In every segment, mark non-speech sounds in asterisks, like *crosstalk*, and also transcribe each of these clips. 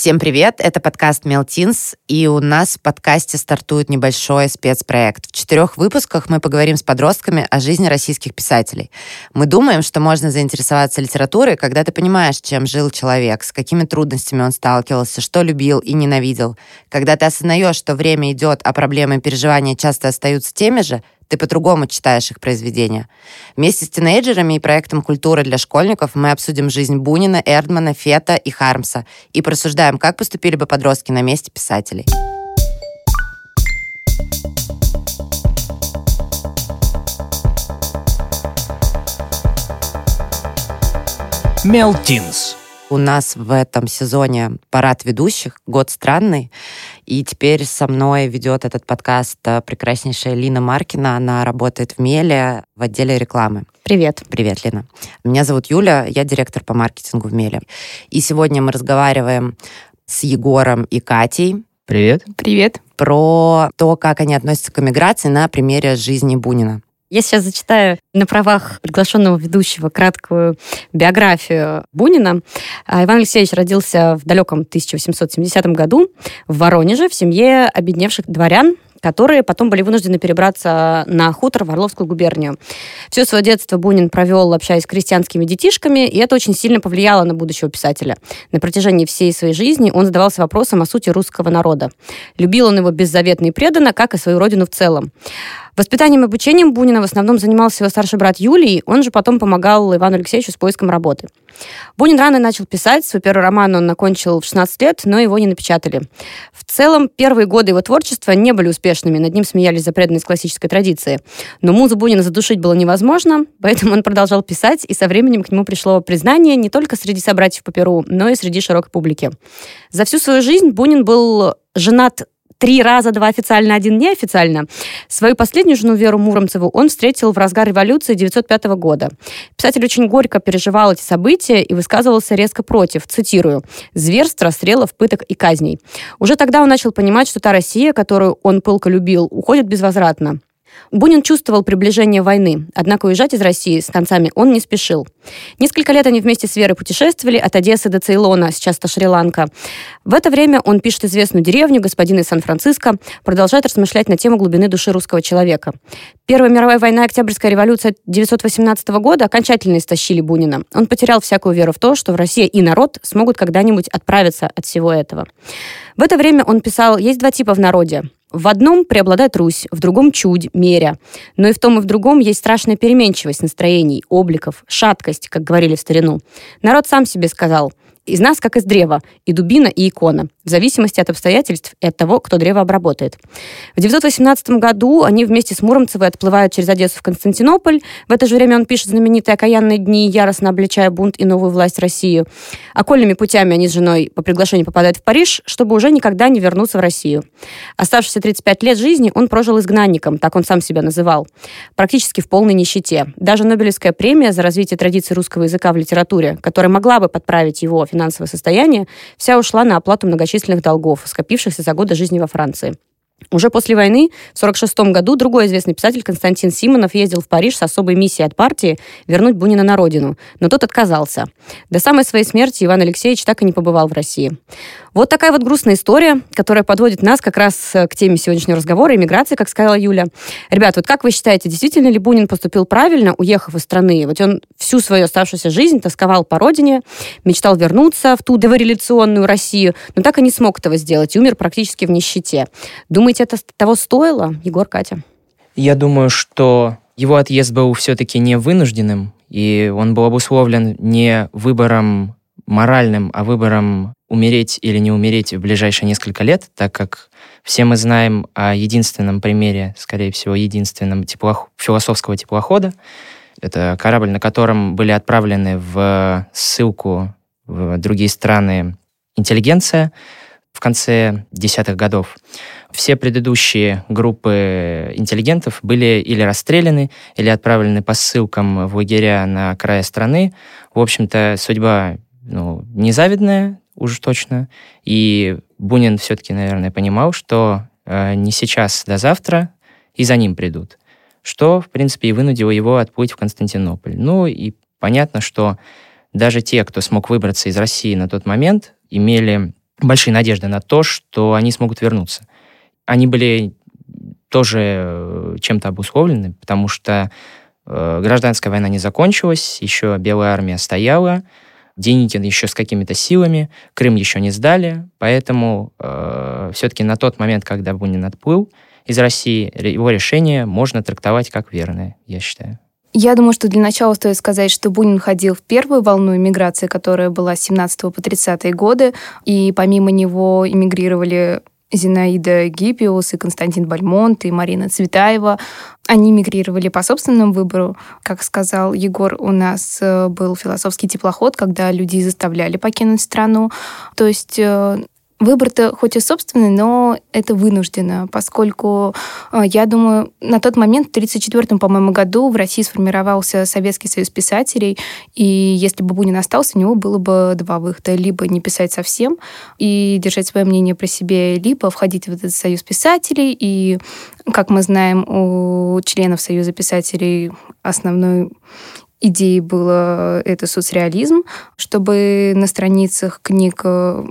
Всем привет, это подкаст Мелтинс, и у нас в подкасте стартует небольшой спецпроект. В четырех выпусках мы поговорим с подростками о жизни российских писателей. Мы думаем, что можно заинтересоваться литературой, когда ты понимаешь, чем жил человек, с какими трудностями он сталкивался, что любил и ненавидел. Когда ты осознаешь, что время идет, а проблемы и переживания часто остаются теми же, ты по-другому читаешь их произведения. Вместе с тинейджерами и проектом «Культура для школьников» мы обсудим жизнь Бунина, Эрдмана, Фета и Хармса и просуждаем, как поступили бы подростки на месте писателей. Мелтинс. У нас в этом сезоне парад ведущих, год странный. И теперь со мной ведет этот подкаст э, прекраснейшая Лина Маркина. Она работает в Меле в отделе рекламы. Привет. Привет, Лина. Меня зовут Юля, я директор по маркетингу в Меле. И сегодня мы разговариваем с Егором и Катей. Привет. Привет. Про то, как они относятся к эмиграции на примере жизни Бунина. Я сейчас зачитаю на правах приглашенного ведущего краткую биографию Бунина. А, Иван Алексеевич родился в далеком 1870 году в Воронеже в семье обедневших дворян, которые потом были вынуждены перебраться на хутор в Орловскую губернию. Все свое детство Бунин провел, общаясь с крестьянскими детишками, и это очень сильно повлияло на будущего писателя. На протяжении всей своей жизни он задавался вопросом о сути русского народа. Любил он его беззаветно и преданно, как и свою родину в целом. Воспитанием и обучением Бунина в основном занимался его старший брат Юлий, он же потом помогал Ивану Алексеевичу с поиском работы. Бунин рано начал писать, свой первый роман он окончил в 16 лет, но его не напечатали. В целом, первые годы его творчества не были успешными, над ним смеялись за преданность классической традиции. Но музу Бунина задушить было невозможно, поэтому он продолжал писать, и со временем к нему пришло признание не только среди собратьев по Перу, но и среди широкой публики. За всю свою жизнь Бунин был женат три раза, два официально, один неофициально. Свою последнюю жену Веру Муромцеву он встретил в разгар революции 1905 года. Писатель очень горько переживал эти события и высказывался резко против, цитирую, «зверств, расстрелов, пыток и казней». Уже тогда он начал понимать, что та Россия, которую он пылко любил, уходит безвозвратно. Бунин чувствовал приближение войны, однако уезжать из России с концами он не спешил. Несколько лет они вместе с Верой путешествовали от Одессы до Цейлона, сейчас это Шри-Ланка. В это время он пишет известную деревню «Господин из Сан-Франциско», продолжает размышлять на тему глубины души русского человека. Первая мировая война и Октябрьская революция 1918 года окончательно истощили Бунина. Он потерял всякую веру в то, что в России и народ смогут когда-нибудь отправиться от всего этого. В это время он писал «Есть два типа в народе. В одном преобладает Русь, в другом чудь, меря. Но и в том, и в другом есть страшная переменчивость настроений, обликов, шаткость, как говорили в старину. Народ сам себе сказал – из нас, как из древа, и дубина, и икона, в зависимости от обстоятельств и от того, кто древо обработает. В 918 году они вместе с Муромцевой отплывают через Одессу в Константинополь. В это же время он пишет знаменитые «Окаянные дни», яростно обличая бунт и новую власть России. Окольными путями они с женой по приглашению попадают в Париж, чтобы уже никогда не вернуться в Россию. Оставшиеся 35 лет жизни он прожил изгнанником, так он сам себя называл, практически в полной нищете. Даже Нобелевская премия за развитие традиции русского языка в литературе, которая могла бы подправить его финансовое состояние, вся ушла на оплату многочисленных долгов, скопившихся за годы жизни во Франции. Уже после войны, в 1946 году, другой известный писатель Константин Симонов ездил в Париж с особой миссией от партии вернуть Бунина на родину, но тот отказался. До самой своей смерти Иван Алексеевич так и не побывал в России. Вот такая вот грустная история, которая подводит нас как раз э, к теме сегодняшнего разговора, иммиграции, как сказала Юля. Ребят, вот как вы считаете, действительно ли Бунин поступил правильно, уехав из страны? Вот он всю свою оставшуюся жизнь тосковал по родине, мечтал вернуться в ту дореволюционную Россию, но так и не смог этого сделать и умер практически в нищете. Думаете, это того стоило, Егор, Катя? Я думаю, что его отъезд был все-таки не вынужденным, и он был обусловлен не выбором моральным, а выбором умереть или не умереть в ближайшие несколько лет, так как все мы знаем о единственном примере, скорее всего, единственном теплох... философского теплохода. Это корабль, на котором были отправлены в ссылку в другие страны интеллигенция в конце десятых годов. Все предыдущие группы интеллигентов были или расстреляны, или отправлены по ссылкам в лагеря на крае страны. В общем-то, судьба ну, незавидная, уж точно. И Бунин все-таки, наверное, понимал, что э, не сейчас, до завтра и за ним придут. Что, в принципе, и вынудило его отплыть в Константинополь. Ну и понятно, что даже те, кто смог выбраться из России на тот момент, имели большие надежды на то, что они смогут вернуться. Они были тоже э, чем-то обусловлены, потому что э, гражданская война не закончилась, еще Белая армия стояла, Деникин еще с какими-то силами, Крым еще не сдали, поэтому э, все-таки на тот момент, когда Бунин отплыл из России, его решение можно трактовать как верное, я считаю. Я думаю, что для начала стоит сказать, что Бунин ходил в первую волну иммиграции, которая была с 17 по 30 годы, и помимо него эмигрировали Зинаида Гиппиус и Константин Бальмонт и Марина Цветаева. Они мигрировали по собственному выбору. Как сказал Егор, у нас э, был философский теплоход, когда людей заставляли покинуть страну. То есть э, Выбор-то хоть и собственный, но это вынуждено, поскольку, э, я думаю, на тот момент, в 1934, по-моему, году в России сформировался Советский союз писателей, и если бы Бунин остался, у него было бы два выхода. Либо не писать совсем и держать свое мнение про себя, либо входить в этот союз писателей. И, как мы знаем, у членов Союза писателей основной идеей было это соцреализм, чтобы на страницах книг э,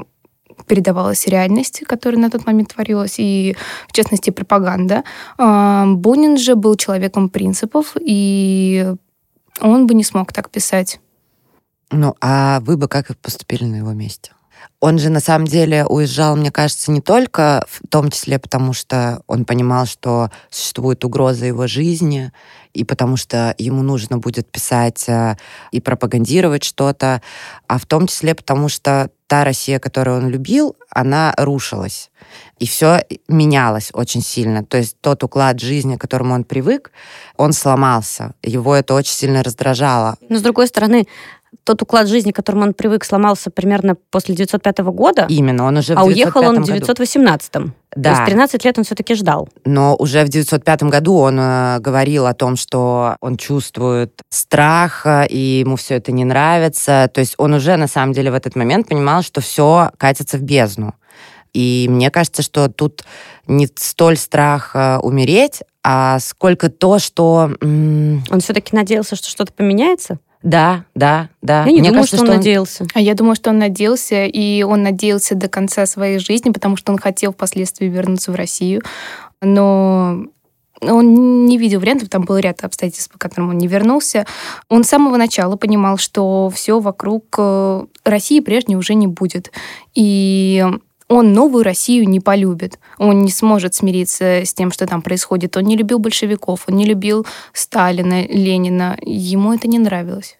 передавалась реальность, которая на тот момент творилась, и, в частности, пропаганда. А, Бунин же был человеком принципов, и он бы не смог так писать. Ну, а вы бы как поступили на его месте? Он же на самом деле уезжал, мне кажется, не только в том числе потому, что он понимал, что существует угроза его жизни, и потому что ему нужно будет писать э, и пропагандировать что-то, а в том числе потому, что та Россия, которую он любил, она рушилась. И все менялось очень сильно. То есть тот уклад жизни, к которому он привык, он сломался. Его это очень сильно раздражало. Но с другой стороны, тот уклад жизни, к которому он привык, сломался примерно после 905 года. Именно, он уже в А уехал он в 918. Да. То есть 13 лет он все-таки ждал. Но уже в 905 году он э, говорил о том, что он чувствует страх, э, и ему все это не нравится. То есть он уже на самом деле в этот момент понимал, что все катится в бездну. И мне кажется, что тут не столь страх э, умереть, а сколько то, что... Он все-таки надеялся, что что-то поменяется? Да, да, да. Я не Мне думаю, кажется, что, он, он надеялся. А я думаю, что он надеялся, и он надеялся до конца своей жизни, потому что он хотел впоследствии вернуться в Россию. Но он не видел вариантов, там был ряд обстоятельств, по которым он не вернулся. Он с самого начала понимал, что все вокруг э, России прежней уже не будет. И он новую Россию не полюбит. Он не сможет смириться с тем, что там происходит. Он не любил большевиков, он не любил Сталина, Ленина. Ему это не нравилось.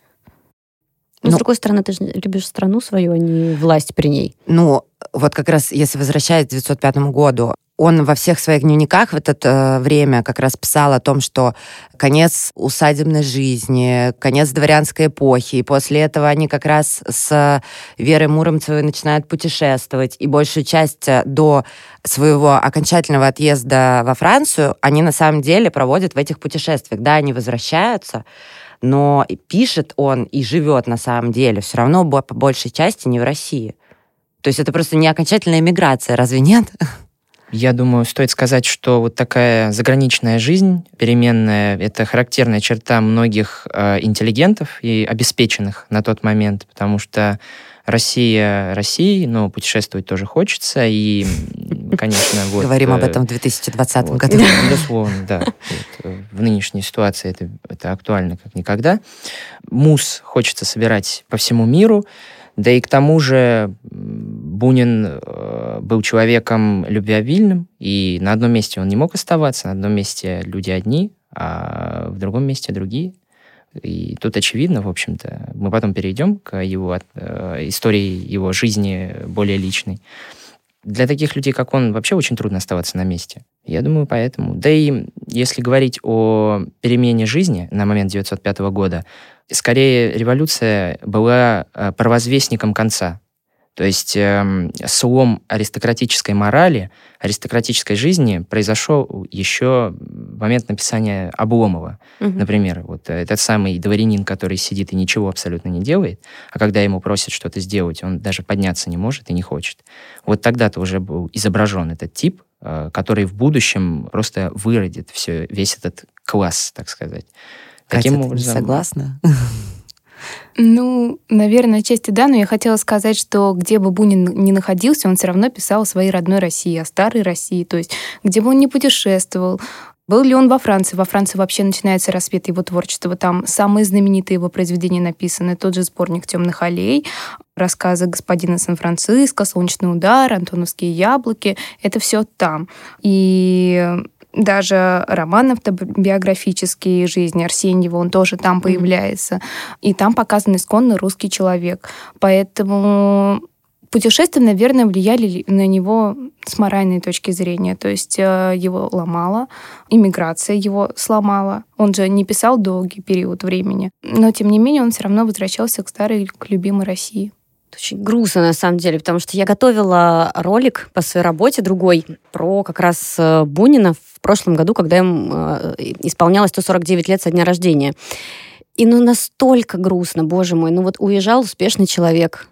Но, Но с другой стороны, ты же любишь страну свою, а не власть при ней. Ну, вот как раз, если возвращаясь к 1905 году, он во всех своих дневниках в это э, время как раз писал о том, что конец усадебной жизни, конец дворянской эпохи, и после этого они как раз с Верой Муромцевой начинают путешествовать, и большую часть э, до своего окончательного отъезда во Францию они на самом деле проводят в этих путешествиях. Да, они возвращаются, но пишет он и живет на самом деле все равно по большей части не в России. То есть это просто не окончательная миграция, разве нет? *laughs* Я думаю, стоит сказать, что вот такая заграничная жизнь переменная — это характерная черта многих э, интеллигентов и обеспеченных на тот момент, потому что Россия России, но путешествовать тоже хочется, и, конечно, вот... Говорим об э, этом в 2020 вот, году. Безусловно, да. Вот, э, в нынешней ситуации это, это актуально как никогда. Мус хочется собирать по всему миру, да и к тому же Бунин э, был человеком любвеобильным, и на одном месте он не мог оставаться, на одном месте люди одни, а в другом месте другие. И тут очевидно, в общем-то, мы потом перейдем к его э, истории его жизни более личной. Для таких людей, как он, вообще очень трудно оставаться на месте. Я думаю, поэтому. Да и если говорить о перемене жизни на момент 1905 года, скорее революция была э, провозвестником конца. То есть э, слом аристократической морали, аристократической жизни произошел еще в момент написания Обломова. Угу. Например, вот этот самый дворянин, который сидит и ничего абсолютно не делает, а когда ему просят что-то сделать, он даже подняться не может и не хочет. Вот тогда-то уже был изображен этот тип, э, который в будущем просто выродит все, весь этот класс, так сказать. Катя, Таким образом, согласна? Ну, наверное, отчасти да, но я хотела сказать, что где бы Бунин ни находился, он все равно писал о своей родной России, о старой России, то есть где бы он ни путешествовал, был ли он во Франции? Во Франции вообще начинается рассвет его творчества. Там самые знаменитые его произведения написаны. Тот же сборник «Темных аллей», рассказы господина Сан-Франциско, «Солнечный удар», «Антоновские яблоки». Это все там. И даже роман автобиографический жизни Арсеньева, он тоже там появляется. И там показан исконно русский человек. Поэтому Путешествия, наверное, влияли на него с моральной точки зрения. То есть э, его ломало, иммиграция его сломала. Он же не писал долгий период времени. Но, тем не менее, он все равно возвращался к старой, к любимой России. Очень грустно, на самом деле, потому что я готовила ролик по своей работе другой про как раз э, Бунина в прошлом году, когда им э, исполнялось 149 лет со дня рождения. И ну настолько грустно, боже мой, ну вот уезжал успешный человек,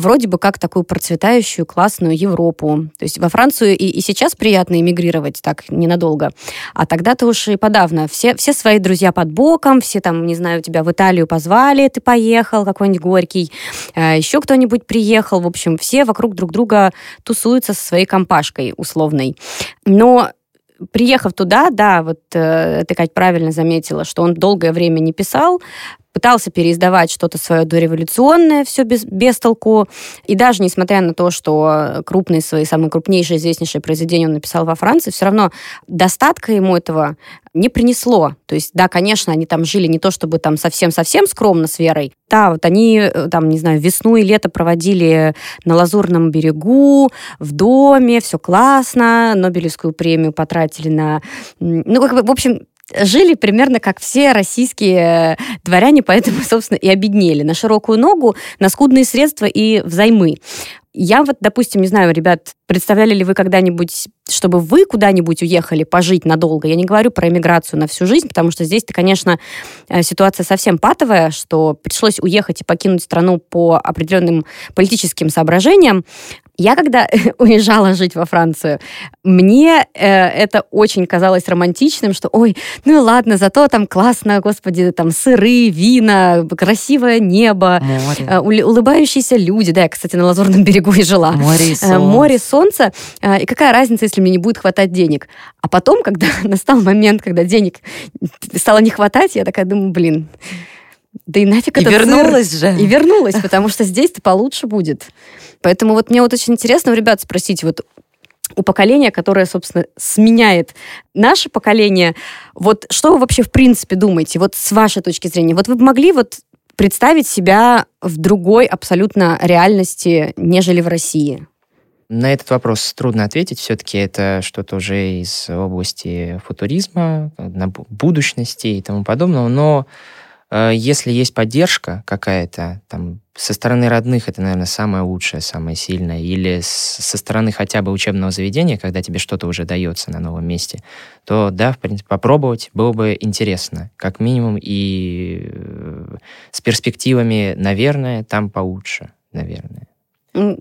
вроде бы как такую процветающую, классную Европу. То есть во Францию и, и сейчас приятно эмигрировать так ненадолго. А тогда-то уж и подавно. Все, все свои друзья под боком, все там, не знаю, тебя в Италию позвали, ты поехал, какой-нибудь Горький, э, еще кто-нибудь приехал. В общем, все вокруг друг друга тусуются со своей компашкой условной. Но приехав туда, да, вот э, ты, Кать, правильно заметила, что он долгое время не писал, пытался переиздавать что-то свое дореволюционное, все без, без толку. И даже несмотря на то, что крупные свои, самые крупнейшие, известнейшие произведения он написал во Франции, все равно достатка ему этого не принесло. То есть, да, конечно, они там жили не то чтобы там совсем-совсем скромно с Верой. Да, вот они э, там, не знаю, весну и лето проводили на Лазурном берегу, в доме, все классно, Нобелевскую премию потратили на... Ну, как бы, в общем, жили примерно как все российские дворяне, поэтому, *laughs* собственно, и обеднели на широкую ногу, на скудные средства и взаймы. Я вот, допустим, не знаю, ребят, представляли ли вы когда-нибудь, чтобы вы куда-нибудь уехали пожить надолго? Я не говорю про эмиграцию на всю жизнь, потому что здесь-то, конечно, э, ситуация совсем патовая, что пришлось уехать и покинуть страну по определенным политическим соображениям. Я когда *laughs* уезжала жить во Францию, мне э, это очень казалось романтичным, что, ой, ну ладно, зато там классно, господи, там сыры, вина, красивое небо, э, улыбающиеся люди. Да, я, кстати, на Лазурном *laughs* берегу и жила. Море и э, солнце. Море, солнце. Э, и какая разница, если мне не будет хватать денег? А потом, когда *laughs* настал момент, когда денег стало не хватать, я такая думаю, блин, да и нафиг И сыр. вернулась же. И вернулась, потому что здесь-то получше будет. Поэтому вот мне вот очень интересно у ребят спросить, вот у поколения, которое, собственно, сменяет наше поколение, вот что вы вообще в принципе думаете, вот с вашей точки зрения? Вот вы могли вот представить себя в другой абсолютно реальности, нежели в России? На этот вопрос трудно ответить. Все-таки это что-то уже из области футуризма, будущности и тому подобного. Но если есть поддержка какая-то, там, со стороны родных, это, наверное, самое лучшее, самое сильное, или со стороны хотя бы учебного заведения, когда тебе что-то уже дается на новом месте, то, да, в принципе, попробовать было бы интересно. Как минимум и э, с перспективами, наверное, там получше, наверное.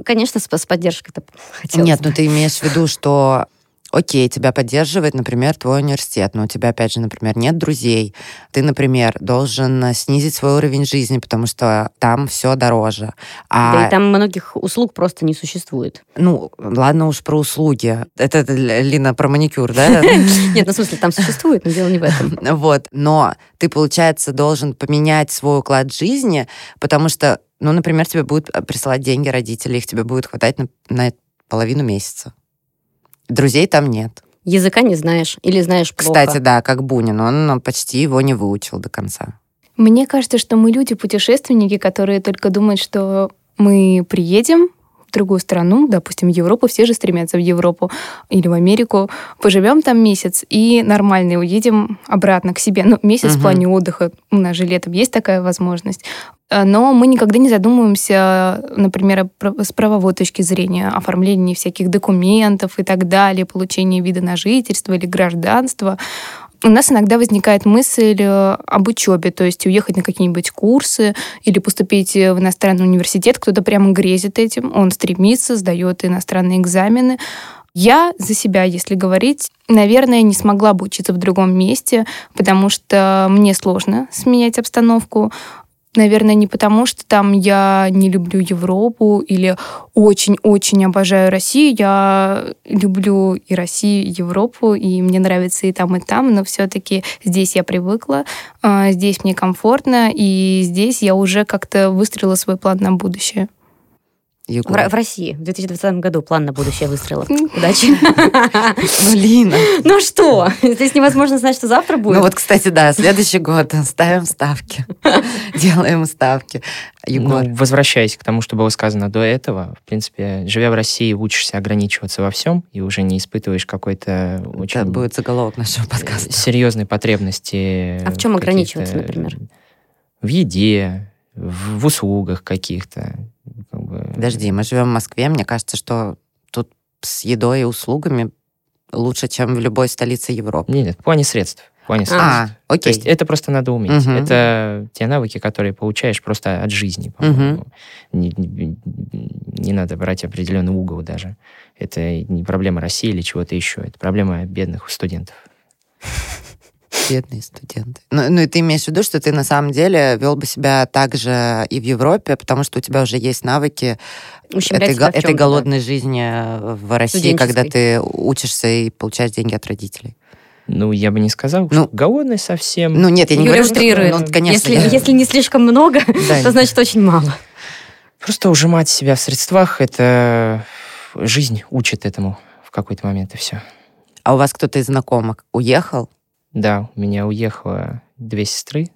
Конечно, с, с поддержкой-то хотелось Нет, бы. ну ты имеешь в виду, что окей, тебя поддерживает, например, твой университет, но у тебя, опять же, например, нет друзей. Ты, например, должен снизить свой уровень жизни, потому что там все дороже. А, Да и там многих услуг просто не существует. ну, ладно уж про услуги. Это, Лина, про маникюр, да? *laughs* Нет, ну в смысле, там существует, но дело не в этом. *laughs* Вот, но ты, получается, должен поменять свой уклад жизни, потому что, ну, например, тебе будут присылать деньги родители, их тебе будет хватать на, на половину месяца. Друзей там нет. Языка не знаешь или знаешь плохо. Кстати, да, как Бунин, он ну, почти его не выучил до конца. Мне кажется, что мы люди-путешественники, которые только думают, что мы приедем в другую страну, допустим, в Европу, все же стремятся в Европу или в Америку, поживем там месяц и нормально уедем обратно к себе. Ну, месяц в Мгм. плане отдыха, у нас же летом есть такая возможность. Э, Но мы никогда не задумываемся, например, с правовой точки зрения, оформлении всяких документов и так далее, получении вида на жительство или гражданства у нас иногда возникает мысль э, об учебе, то есть уехать на какие-нибудь курсы или поступить э, в иностранный университет. Кто-то прямо грезит этим, он стремится, сдает иностранные экзамены. Я за себя, если говорить, наверное, не смогла бы учиться в другом месте, потому что мне сложно сменять обстановку. Наверное, не потому, что там я не люблю Европу или очень-очень обожаю Россию. Я люблю и Россию, и Европу, и мне нравится и там, и там, но все-таки здесь я привыкла, а, здесь мне комфортно, и здесь я уже как-то выстроила свой план на будущее. Егор. В, в России в 2020 году план на будущее выстрела. *laughs* Удачи. Ну, Лина. Ну что? Здесь невозможно знать, что завтра будет. Ну вот, кстати, да, следующий год ставим ставки. *laughs* Делаем ставки. Егор. Ну, возвращаясь к тому, что было сказано до этого, в принципе, живя в России, учишься ограничиваться во всем и уже не испытываешь какой-то очень... Это будет заголовок нашего подкаста. Серьезной потребности. А в чем ограничиваться, например? В еде, в, в услугах каких-то. Как бы... Подожди, мы живем в Москве, мне кажется, что тут с едой и услугами лучше, чем в любой столице Европы. Нет, нет, в плане средств. В плане средств. А, окей. То есть это просто надо уметь. Угу. Это те навыки, которые получаешь просто от жизни, по-моему. Угу. Не, не, не надо брать определенный угол даже. Это не проблема России или чего-то еще. Это проблема бедных студентов. Бедные студенты. Ну, ну и ты имеешь в виду, что ты на самом деле вел бы себя так же и в Европе, потому что у тебя уже есть навыки этой, этой голодной да. жизни в России, когда ты учишься и получаешь деньги от родителей. Ну, я бы не сказал, ну, что голодный совсем. Ну, нет, я не говорю, что... Ну, конечно, если, я... если не слишком много, *laughs* да, то значит очень мало. Просто ужимать себя в средствах, это жизнь учит этому в какой-то момент, и все. А у вас кто-то из знакомых уехал? Да, у меня уехало две сестры.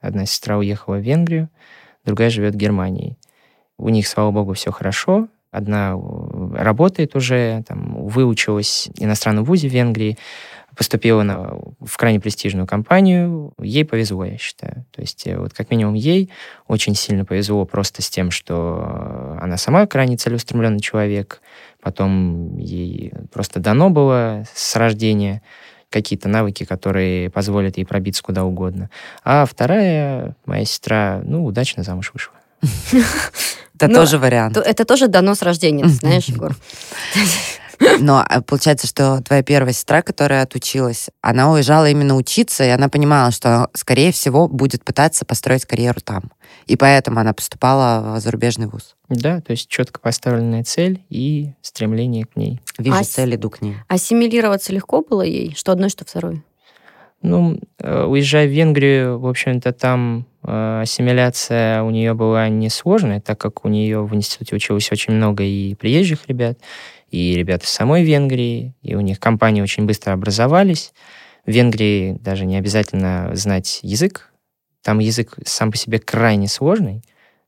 Одна сестра уехала в Венгрию, другая живет в Германии. У них, слава богу, все хорошо. Одна э, работает уже, там, выучилась в иностранном вузе в Венгрии, поступила на, в крайне престижную компанию. Ей повезло, я считаю. То есть э, вот как минимум ей очень сильно повезло просто с тем, что она сама крайне целеустремленный человек. Потом ей просто дано было с рождения какие-то навыки, которые позволят ей пробиться куда угодно. А вторая, моя сестра, ну, удачно замуж вышла. *laughs* Это ну, тоже вариант. Это тоже дано с рождения, *laughs* знаешь, Егор. *laughs* Но а, получается, что твоя первая сестра, которая отучилась, она уезжала именно учиться, и она понимала, что, скорее всего, будет пытаться построить карьеру там. И поэтому она поступала в зарубежный вуз. Да, то есть четко поставленная цель и стремление к ней. Вижу а цель, иду к ней. Ассимилироваться легко было ей? Что одной, что второй? Ну, э, уезжая в Венгрию, в общем-то, там э, ассимиляция у нее была несложная, так как у нее в институте училось очень много и приезжих ребят, и ребят из самой Венгрии, и у них компании очень быстро образовались. В Венгрии даже не обязательно знать язык, там язык сам по себе крайне сложный.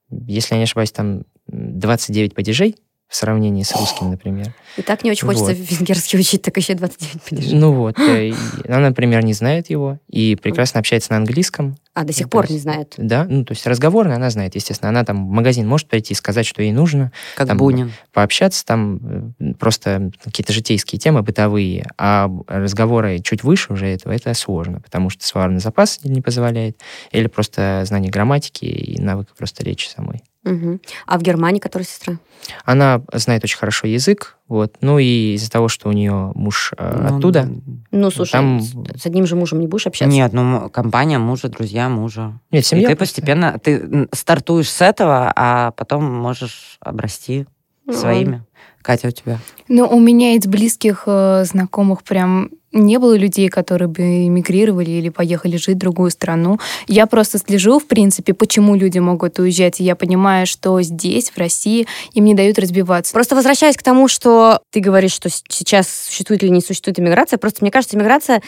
Если я не ошибаюсь, там 29 падежей, в сравнении с русским, например. И так не очень хочется вот. венгерский учить, так еще 29 падежей. Ну вот. Э, она, например, не знает его и прекрасно общается на английском. А, до сих ну, пор есть, не знает? Да, ну, то есть разговорно она знает, естественно. Она там в магазин может прийти и сказать, что ей нужно. Как там, Бунин. Пообщаться, там э, просто какие-то житейские темы бытовые, а разговоры чуть выше уже этого, это сложно, потому что словарный запас не позволяет, или просто знание грамматики и навык просто речи самой. Угу. А в Германии которая сестра? Она знает очень хорошо язык, вот. Ну и из-за того, что у нее муж э, ну, оттуда. Ну, слушай, там... с одним же мужем не будешь общаться? Нет, ну компания мужа, друзья мужа. Нет, семья. И ты постепенно, ты стартуешь с этого, а потом можешь обрасти ну, своими. Катя, у тебя? Ну, у меня из близких э, знакомых прям не было людей, которые бы эмигрировали или поехали жить в другую страну. Я просто слежу, в принципе, почему люди могут уезжать, и я понимаю, что здесь, в России, им не дают разбиваться. Просто возвращаясь к тому, что ты говоришь, что сейчас существует или не существует иммиграция, просто мне кажется, иммиграция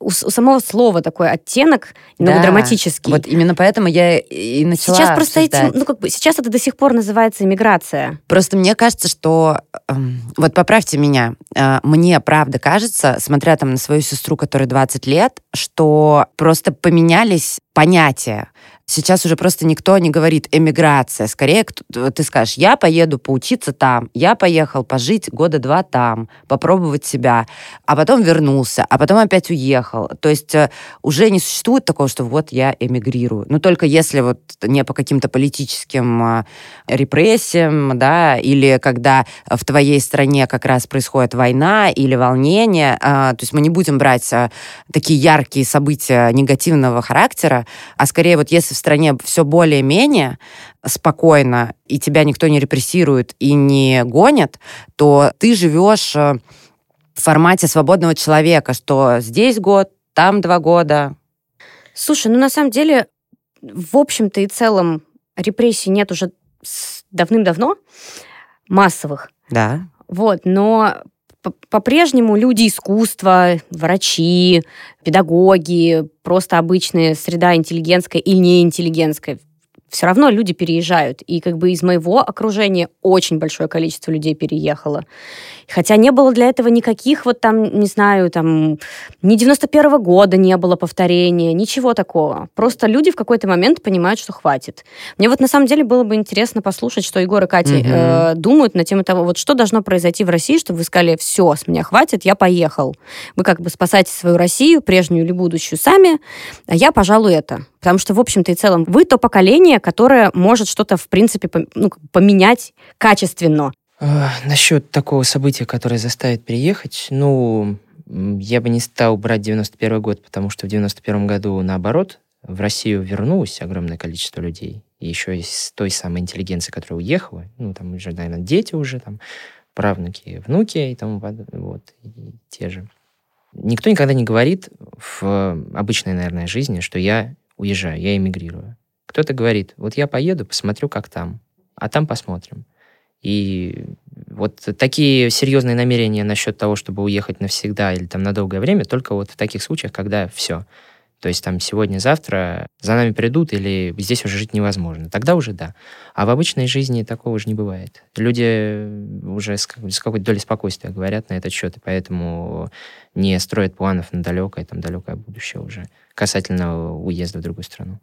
у, у самого слова такой оттенок, да, драматический. Вот именно поэтому я и начала Сейчас просто эти, ну как бы, сейчас это до сих пор называется иммиграция. Просто мне кажется, что, э, вот поправьте меня, э, мне правда кажется, смотря там свою сестру, которой 20 лет, что просто поменялись понятия. Сейчас уже просто никто не говорит эмиграция. Скорее, ты скажешь, я поеду поучиться там, я поехал пожить года два там, попробовать себя, а потом вернулся, а потом опять уехал. То есть э, уже не существует такого, что вот я эмигрирую. Но только если вот не по каким-то политическим э, репрессиям, да, или когда в твоей стране как раз происходит война или волнение, а, то есть мы не будем брать э, такие яркие события негативного характера, а скорее вот если становится в стране все более-менее спокойно, и тебя никто не репрессирует и не гонит, то ты живешь э, в формате свободного человека, что здесь год, там два года. Слушай, ну на самом деле, в общем-то и целом репрессий нет уже давным-давно, массовых. Да. Вот, но по-прежнему люди искусства, врачи, педагоги, просто обычная среда интеллигентская или неинтеллигентская, все равно люди переезжают. И как бы из моего окружения очень большое количество людей переехало. Хотя не было для этого никаких вот там, не знаю, там, ни 91-го года не было повторения, ничего такого. Просто люди в какой-то момент понимают, что хватит. Мне вот на самом деле было бы интересно послушать, что Егор и Катя угу. э, думают на тему того, вот что должно произойти в России, чтобы вы сказали, все, с меня хватит, я поехал. Вы как бы спасайте свою Россию, прежнюю или будущую сами, а я, пожалуй, это. Потому что, в общем-то и целом, вы то поколение, которое может что-то, в принципе, ну, поменять качественно. Э, насчет такого события, которое заставит приехать, ну, я бы не стал брать 91 год, потому что в 91 году, наоборот, в Россию вернулось огромное количество людей. И еще из той самой интеллигенции, которая уехала. Ну, там уже, наверное, дети уже, там, правнуки, внуки и тому вот, и те же. Никто никогда не говорит в обычной, наверное, жизни, что я уезжаю, я эмигрирую. Кто-то говорит, вот я поеду, посмотрю, как там, а там посмотрим. И вот такие серьезные намерения насчет того, чтобы уехать навсегда или там на долгое время, только вот в таких случаях, когда все. То есть там сегодня-завтра за нами придут или здесь уже жить невозможно. Тогда уже да. А в обычной жизни такого уже не бывает. Люди уже с, с какой-то долей спокойствия говорят на этот счет, и поэтому не строят планов на далекое, там, далекое будущее уже касательно уезда в другую страну.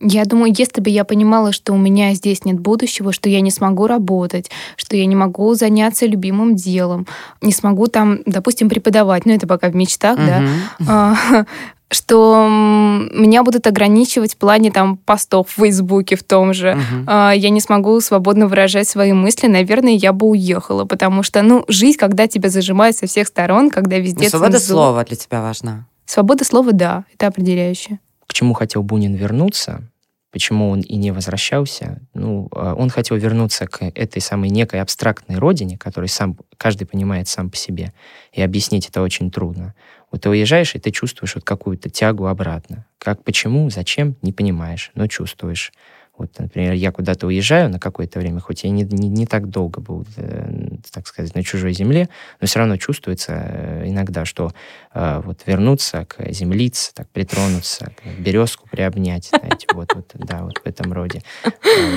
Я думаю, если бы я понимала, что у меня здесь нет будущего, что я не смогу работать, что я не могу заняться любимым делом, не смогу там, допустим, преподавать, ну это пока в мечтах, uh-huh. да, *laughs* что меня будут ограничивать в плане там постов в Фейсбуке в том же. Uh-huh. Я не смогу свободно выражать свои мысли, наверное, я бы уехала, потому что, ну, жизнь, когда тебя зажимают со всех сторон, когда везде... Но свобода цензура. слова для тебя важна. Свобода слова, да, это определяющее к чему хотел Бунин вернуться, почему он и не возвращался. Ну, а, он хотел вернуться к этой самой некой абстрактной родине, которую сам, каждый понимает сам по себе, и объяснить это очень трудно. Вот ты уезжаешь, и ты чувствуешь вот какую-то тягу обратно. Как, почему, зачем, не понимаешь, но чувствуешь. Вот, например, я куда-то уезжаю на какое-то время, хоть я не, не, не так долго был, э, так сказать, на чужой земле, но все равно чувствуется э, иногда, что э, вот вернуться к землице, так притронуться, к березку приобнять, знаете, *laughs* вот, вот, да, вот в этом роде.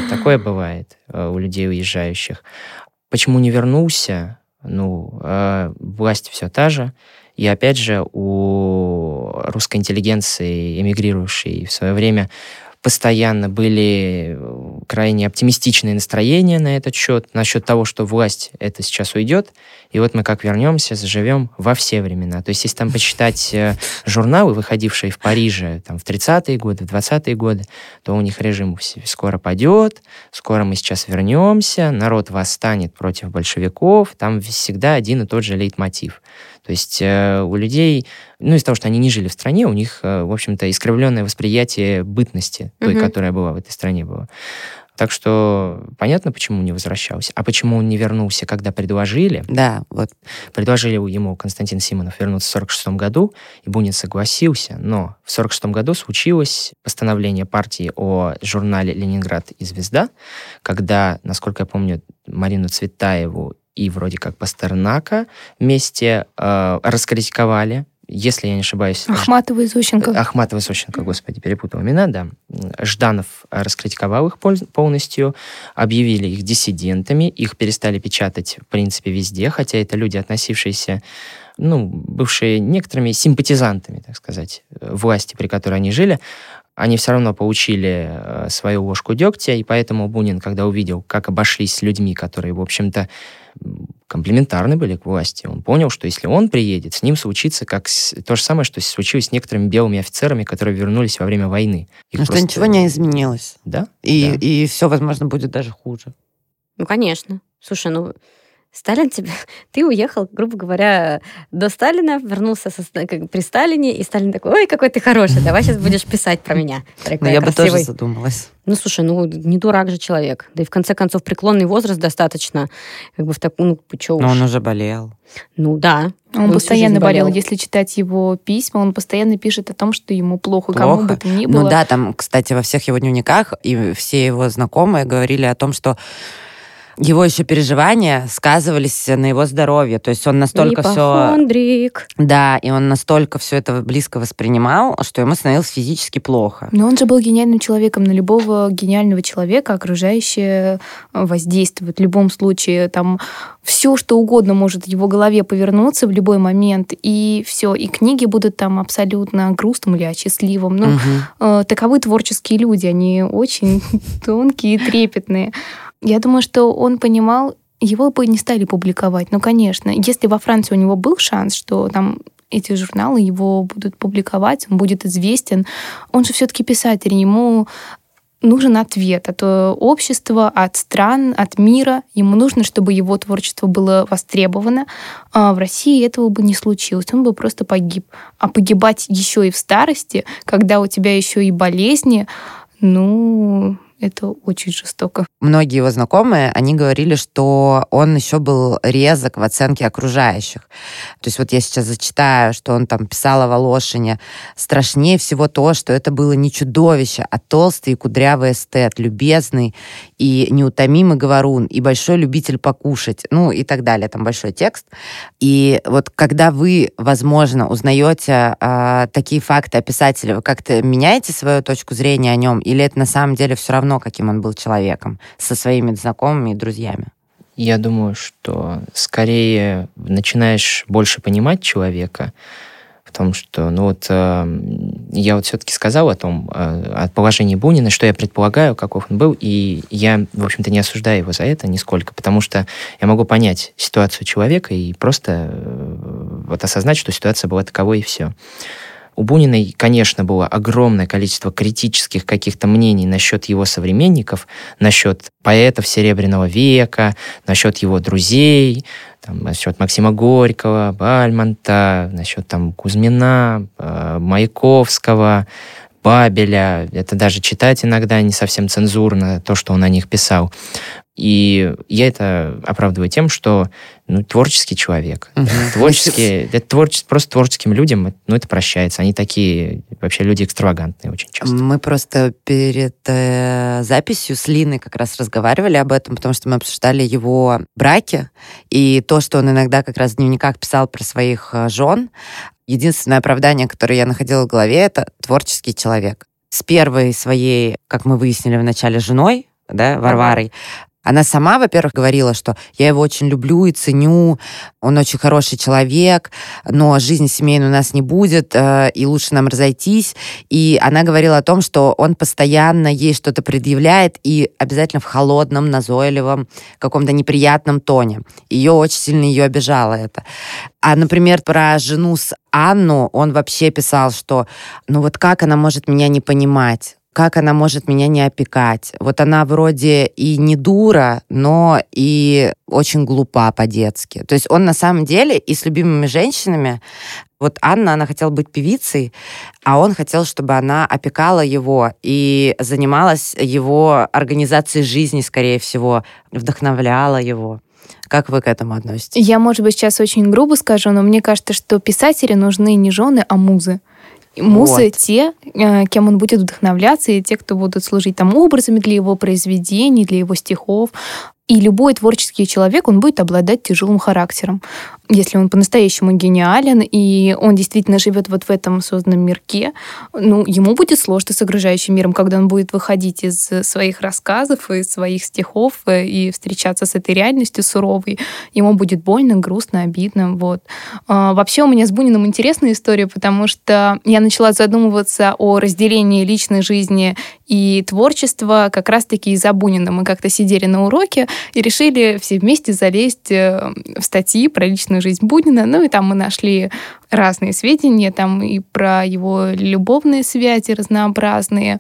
Такое бывает у людей уезжающих. Почему не вернулся? Ну, власть все та же, и опять же, у русской интеллигенции, эмигрирующей в свое время, постоянно были э, крайне оптимистичные настроения на этот счет, насчет того, что власть это сейчас уйдет, и вот мы как вернемся, заживем во все времена. То есть если там почитать э, журналы, выходившие в Париже там, в 30-е годы, в 20-е годы, то у них режим скоро падет, скоро мы сейчас вернемся, народ восстанет против большевиков, там всегда один и тот же лейтмотив. То есть э, у людей, ну, из-за того, что они не жили в стране, у них, э, в общем-то, искривленное восприятие бытности той, угу. которая была в этой стране была. Так что понятно, почему не возвращался. А почему он не вернулся, когда предложили? Да, вот. Предложили ему Константин Симонов вернуться в 46 году, и Бунин согласился, но в 46 году случилось постановление партии о журнале «Ленинград и звезда», когда, насколько я помню, Марину Цветаеву и вроде как Пастернака вместе э, раскритиковали, если я не ошибаюсь... Ахматова и Зощенко. Ахматова и Зощенко, господи, перепутал имена, да. Жданов раскритиковал их полностью, объявили их диссидентами, их перестали печатать, в принципе, везде, хотя это люди, относившиеся ну, бывшие некоторыми симпатизантами, так сказать, власти, при которой они жили, они все равно получили э, свою ложку дегтя, и поэтому Бунин, когда увидел, как обошлись с людьми, которые, в общем-то, комплементарны были к власти. Он понял, что если он приедет, с ним случится как с... то же самое, что случилось с некоторыми белыми офицерами, которые вернулись во время войны. Их ну, просто... Что ничего не изменилось. Да? И, да. и все, возможно, будет даже хуже. Ну, конечно. Слушай, ну, Сталин тебе... *laughs* Ты уехал, грубо говоря, до Сталина, вернулся со, как, при Сталине, и Сталин такой, ой, какой ты хороший, давай сейчас будешь писать про меня. Ну, я бы тоже задумалась. Ну, слушай, ну, не дурак же человек. Да и в конце концов, преклонный возраст достаточно. Как бы в такую, ну, что Но он уже болел. Ну, да. Он, он постоянно болел. болел. Если читать его письма, он постоянно пишет о том, что ему плохо, плохо. кому бы то ни ну было. Ну да, там, кстати, во всех его дневниках и все его знакомые говорили о том, что его еще переживания сказывались на его здоровье. То есть он настолько все... Да, и он настолько все это близко воспринимал, что ему становилось физически плохо. Но он же был гениальным человеком. На любого гениального человека окружающее воздействует. В любом случае, там все, что угодно может в его голове повернуться в любой момент, и все, и книги будут там абсолютно грустным или счастливым. Ну, угу. э, таковы творческие люди, они очень *laughs* тонкие и трепетные. Я думаю, что он понимал, его бы не стали публиковать. Ну, конечно, если во Франции у него был шанс, что там эти журналы его будут публиковать, он будет известен. Он же все-таки писатель, ему нужен ответ от общества, от стран, от мира. Ему нужно, чтобы его творчество было востребовано. А в России этого бы не случилось. Он бы просто погиб. А погибать еще и в старости, когда у тебя еще и болезни, ну, это очень жестоко. Многие его знакомые, они говорили, что он еще был резок в оценке окружающих. То есть вот я сейчас зачитаю, что он там писал о Волошине. Страшнее всего то, что это было не чудовище, а толстый и кудрявый эстет, любезный и неутомимый говорун, и большой любитель покушать, ну и так далее. Там большой текст. И вот когда вы, возможно, узнаете э, такие факты о писателе, вы как-то меняете свою точку зрения о нем, или это на самом деле все равно равно, каким он был человеком, со своими знакомыми и друзьями. Я думаю, что скорее начинаешь больше понимать человека, в том, что, ну вот, э, я вот все-таки сказал о том, э, о положении Бунина, что я предполагаю, каков он был, и я, в общем-то, не осуждаю его за это нисколько, потому что я могу понять ситуацию человека и просто э, вот осознать, что ситуация была таковой, и все. У Бунина, конечно, было огромное количество критических каких-то мнений насчет его современников, насчет поэтов Серебряного века, насчет его друзей, там, насчет Максима Горького, Бальмонта, насчет там Кузьмина, э, Маяковского, Бабеля. Это даже читать иногда не совсем цензурно, то, что он о них писал. И я это оправдываю тем, что ну, творческий человек. Угу. Творческий, это творче, просто творческим людям, ну, это прощается. Они такие, вообще, люди экстравагантные очень часто. Мы просто перед э, записью с Линой как раз разговаривали об этом, потому что мы обсуждали его браки и то, что он иногда как раз в дневниках писал про своих э, жен. Единственное оправдание, которое я находила в голове, это творческий человек. С первой своей, как мы выяснили в начале, женой, да, Варварой, она сама, во-первых, говорила, что я его очень люблю и ценю, он очень хороший человек, но жизни семейной у нас не будет, э, и лучше нам разойтись. И она говорила о том, что он постоянно ей что-то предъявляет и обязательно в холодном, назойливом, каком-то неприятном тоне. Ее очень сильно ее обижало это. А, например, про жену с Анну он вообще писал, что ну вот как она может меня не понимать? Как она может меня не опекать. Вот она вроде и не дура, но и очень глупа по-детски. То есть он на самом деле и с любимыми женщинами вот Анна, она хотела быть певицей, а он хотел, чтобы она опекала его и занималась его организацией жизни, скорее всего, вдохновляла его. Как вы к этому относитесь? Я, может быть, сейчас очень грубо скажу, но мне кажется, что писатели нужны не жены, а музы. Музы вот. те, э, кем он будет вдохновляться, и те, кто будут служить там образами для его произведений, для его стихов. И любой творческий человек, он будет обладать тяжелым характером если он по-настоящему гениален, и он действительно живет вот в этом созданном мирке, ну, ему будет сложно с окружающим миром, когда он будет выходить из своих рассказов, из своих стихов э, и встречаться с этой реальностью суровой. Ему будет больно, грустно, обидно. Вот. А, вообще у меня с Буниным интересная история, потому что я начала задумываться о разделении личной жизни и творчества как раз-таки из-за Бунина. Мы как-то сидели на уроке и решили все вместе залезть э, в статьи про личную жизнь Бунина. Ну и там мы нашли разные сведения, там и про его любовные связи разнообразные,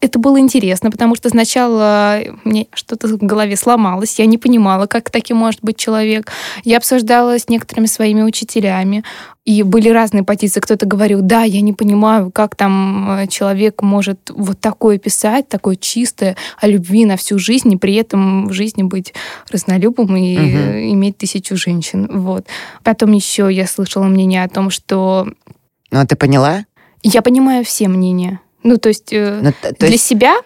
это было интересно, потому что сначала мне что-то в голове сломалось, я не понимала, как таким может быть человек. Я обсуждала с некоторыми своими учителями, и были разные позиции. Кто-то говорил, да, я не понимаю, как там э, человек может вот такое писать, такое чистое, о любви на всю жизнь, и при этом в жизни быть разнолюбым и угу. иметь тысячу женщин. Вот. Потом еще я слышала мнение о том, что... Ну, а ты поняла? Я понимаю все мнения. Ну, то есть э, ну, то для есть... себя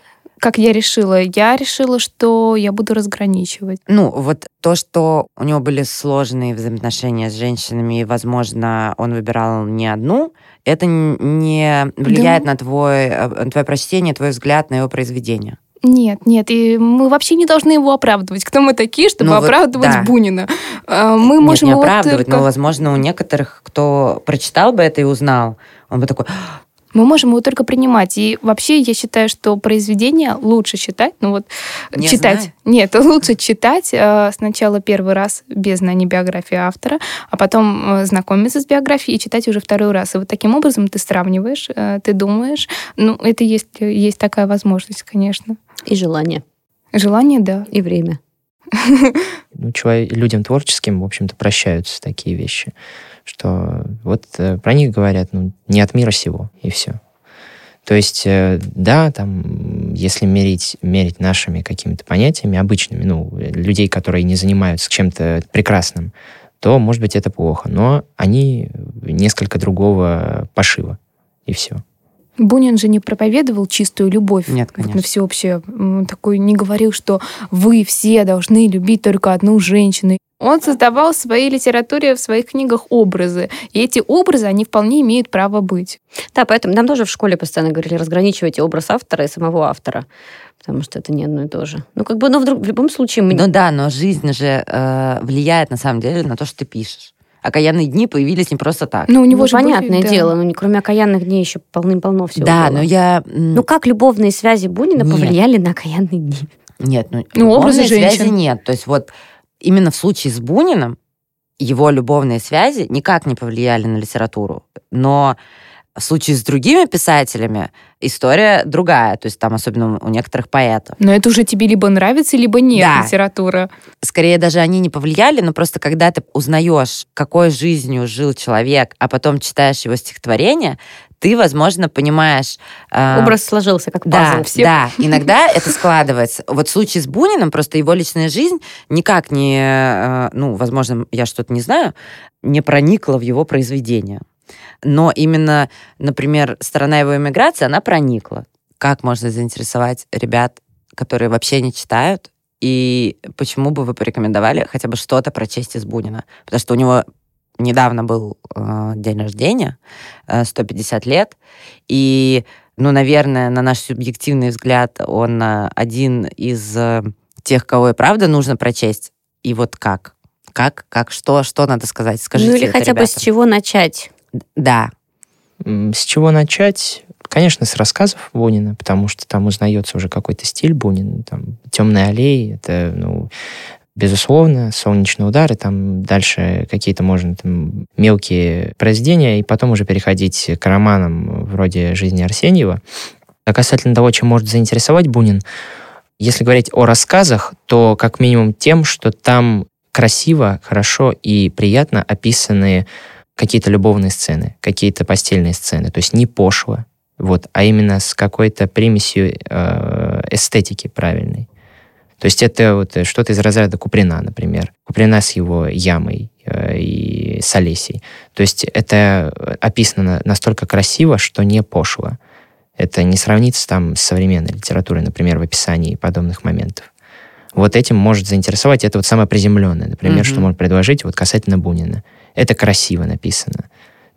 как я решила? Я решила, что я буду разграничивать. Ну, вот то, что у него были сложные взаимоотношения с женщинами, и, возможно, он выбирал не одну, это не влияет да. на, твой, э, на твое прочтение, твой взгляд на его произведение. Нет, нет, и мы вообще не должны его оправдывать. Кто мы такие, чтобы ну, оправдывать да. Бунина? А, мы нет, можем не оправдывать, только... но, возможно, у некоторых, кто прочитал бы это и узнал, он бы такой, мы можем его только принимать. И вообще я считаю, что произведение лучше читать. Ну вот Не читать. Знаю. Нет, лучше читать э, сначала первый раз без знания биографии автора, а потом э, знакомиться с биографией и читать уже второй раз. И вот таким образом ты сравниваешь, э, ты думаешь. Ну, это есть, есть такая возможность, конечно. И желание. Желание, да. И время. *laughs* Ну, человек, людям творческим, в общем-то, прощаются такие вещи что вот э, про них говорят, ну, не от мира сего, и все. То есть, э, да, там, если мерить, мерить нашими какими-то понятиями обычными, ну, людей, которые не занимаются чем-то прекрасным, то, может быть, это плохо. Но они несколько другого пошива, и все. Бунин же не проповедовал чистую любовь Нет, конечно. на всеобщее. Такой не говорил, что вы все должны любить только одну женщину. Он создавал в своей литературе, в своих книгах образы. И эти образы, они вполне имеют право быть. Да, поэтому нам тоже в школе постоянно говорили, разграничивайте образ автора и самого автора. Потому что это не одно и то же. Ну, как бы, но в, в любом случае... Мы... Ну да, но жизнь же э, влияет, на самом деле, на то, что ты пишешь. Окаянные дни появились не просто так. Ну, у него ну, же понятное были, да. дело, ну, кроме окаянных дней еще полным-полно всего Да, было. но я... Ну, как любовные связи Бунина нет. повлияли на окаянные дни? Нет, ну, ну образы связи нет. То есть вот именно в случае с Буниным его любовные связи никак не повлияли на литературу. Но в случае с другими писателями история другая, то есть там особенно у некоторых поэтов. Но это уже тебе либо нравится, либо нет да. литература. Скорее даже они не повлияли, но просто когда ты узнаешь, какой жизнью жил человек, а потом читаешь его стихотворение, ты, возможно, понимаешь... Э, Образ сложился как пазл да, всех. Да, *laughs* иногда это складывается. Вот в случае с Буниным просто его личная жизнь никак не... Э, ну, возможно, я что-то не знаю, не проникла в его произведение. Но именно, например, сторона его иммиграции, она проникла. Как можно заинтересовать ребят, которые вообще не читают, и почему бы вы порекомендовали хотя бы что-то прочесть из Бунина? Потому что у него недавно был э, день рождения, э, 150 лет, и, ну, наверное, на наш субъективный взгляд, он э, один из э, тех, кого и правда нужно прочесть. И вот как? Как, как, что, что надо сказать? Скажите Ну или хотя ребятам. бы с чего начать? Да. С чего начать? Конечно, с рассказов Бунина, потому что там узнается уже какой-то стиль Бунина. Там «Темные аллеи» — это, ну, безусловно, солнечный удар, и там дальше какие-то, можно, там, мелкие произведения, и потом уже переходить к романам вроде «Жизни Арсеньева». А касательно того, чем может заинтересовать Бунин, если говорить о рассказах, то как минимум тем, что там красиво, хорошо и приятно описаны какие-то любовные сцены, какие-то постельные сцены, то есть не пошло, вот, а именно с какой-то примесью э, эстетики правильной. То есть это вот что-то из разряда Куприна, например. Куприна с его ямой э, и с Олесей. То есть это описано настолько красиво, что не пошло. Это не сравнится там с современной литературой, например, в описании подобных моментов. Вот этим может заинтересовать. Это вот самое приземленное, например, mm-hmm. что может предложить вот касательно Бунина. Это красиво написано.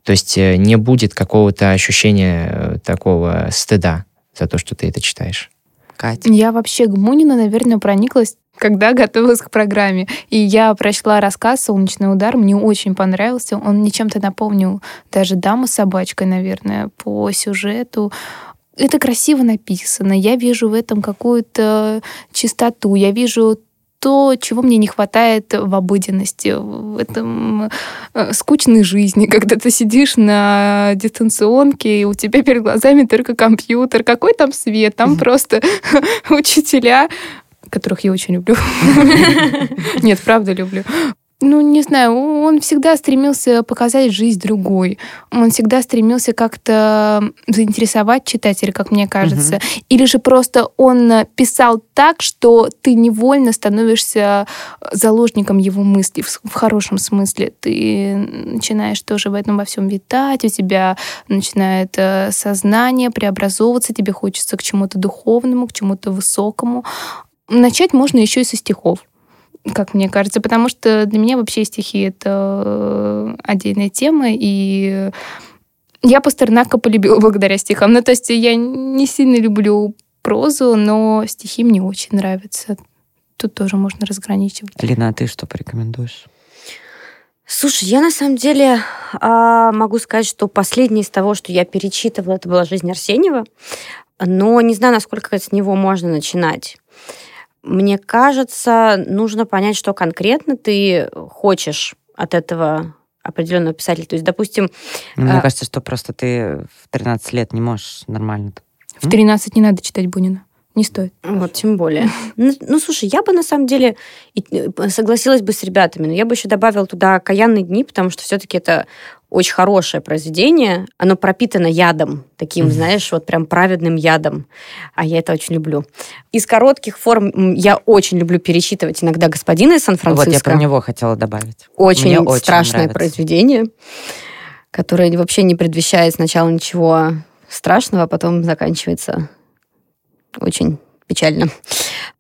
То есть э, не будет какого-то ощущения э, такого стыда за то, что ты это читаешь. Катя? Я вообще к Бунину, наверное, прониклась когда готовилась к программе. И я прочла рассказ «Солнечный удар». Мне очень понравился. Он мне чем-то напомнил даже «Даму с собачкой», наверное, по сюжету это красиво написано. Я вижу в этом какую-то чистоту. Я вижу то, чего мне не хватает в обыденности, в этом э, скучной жизни, *laughs* когда ты сидишь на дистанционке, и у тебя перед глазами только компьютер, какой там свет, там просто *laughs* учителя, которых я очень люблю. *laughs* Нет, правда люблю ну, не знаю, он всегда стремился показать жизнь другой. Он всегда стремился как-то заинтересовать читателя, как мне кажется. Угу. Или же просто он писал так, что ты невольно становишься заложником его мыслей в, в хорошем смысле. Ты начинаешь тоже в этом во всем витать, у тебя начинает э, сознание преобразовываться, тебе хочется к чему-то духовному, к чему-то высокому. Начать можно еще и со стихов как мне кажется, потому что для меня вообще стихи — это э, отдельная тема, и я Пастернака полюбила *laughs* благодаря стихам. Ну, то есть я не сильно люблю прозу, но стихи мне очень нравятся. Тут тоже можно разграничивать. Лина, а ты что порекомендуешь? Слушай, я на самом деле а, могу сказать, что последнее из того, что я перечитывала, это была «Жизнь Арсеньева», но не знаю, насколько с него можно начинать. Мне кажется, нужно понять, что конкретно ты хочешь от этого определенного писателя. То есть, допустим... Ну, мне а... кажется, что просто ты в 13 лет не можешь нормально... В 13 не надо читать Бунина. Не стоит. Вот, тем более. Ну, ну, слушай, я бы на самом деле э, согласилась бы с ребятами, но я бы еще добавила туда «Каянные дни», потому что все-таки это очень хорошее произведение. Оно пропитано ядом, таким, mm-hmm. знаешь, вот прям праведным ядом. А я это очень люблю. Из коротких форм я очень люблю перечитывать иногда «Господина из Сан-Франциско». Вот я про него хотела добавить. Очень Мне страшное очень произведение, которое вообще не предвещает сначала ничего страшного, а потом заканчивается очень печально.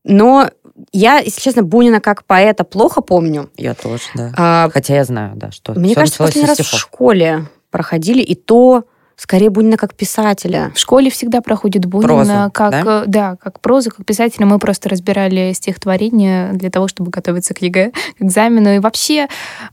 Но я, если честно, Бунина как поэта плохо помню. Я тоже, да. А, Хотя я знаю, да, что Мне кажется, последний раз в школе проходили, и то скорее Бунина как писателя. В школе всегда проходит Бунина проза, как, да? Э, да, как проза, как писателя. Мы просто разбирали стихотворение для того, чтобы готовиться к ЕГЭ, к экзамену. И вообще,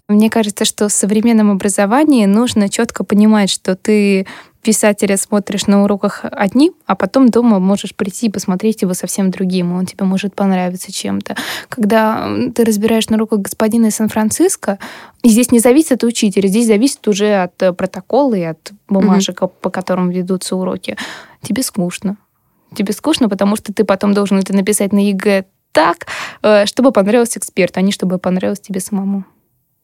мне кажется, что в современном образовании нужно четко понимать, что ты писателя смотришь на уроках одни, а потом дома можешь прийти и посмотреть его совсем другим, он тебе может понравиться чем-то. Когда ты разбираешь на уроках господина из Сан-Франциско, здесь не зависит от учителя, здесь зависит уже от э, протокола и от бумажек, mm-hmm. по которым ведутся уроки. Тебе скучно. Тебе скучно, потому что ты потом должен это написать на ЕГЭ так, э, чтобы понравился эксперт, а не чтобы понравилось тебе самому.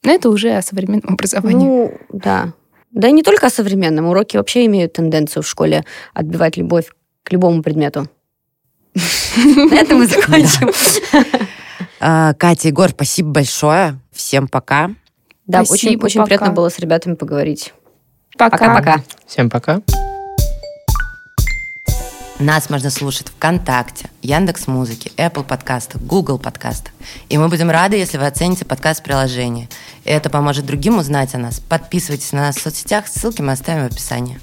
Но это уже о современном *laughs* образовании. Ну, да. Да и не только о современном. Уроки вообще имеют тенденцию в школе отбивать любовь к любому предмету. *laughs* На этом мы закончим. А, Катя, Егор, спасибо большое. Всем пока. Да, очень, очень приятно было с ребятами поговорить. Пока-пока. Всем пока. Нас можно слушать ВКонтакте, Яндекс Музыки, Apple подкастах, Google подкастах. И мы будем рады, если вы оцените подкаст приложение. Это поможет другим узнать о нас. Подписывайтесь на нас в соцсетях, ссылки мы оставим в описании.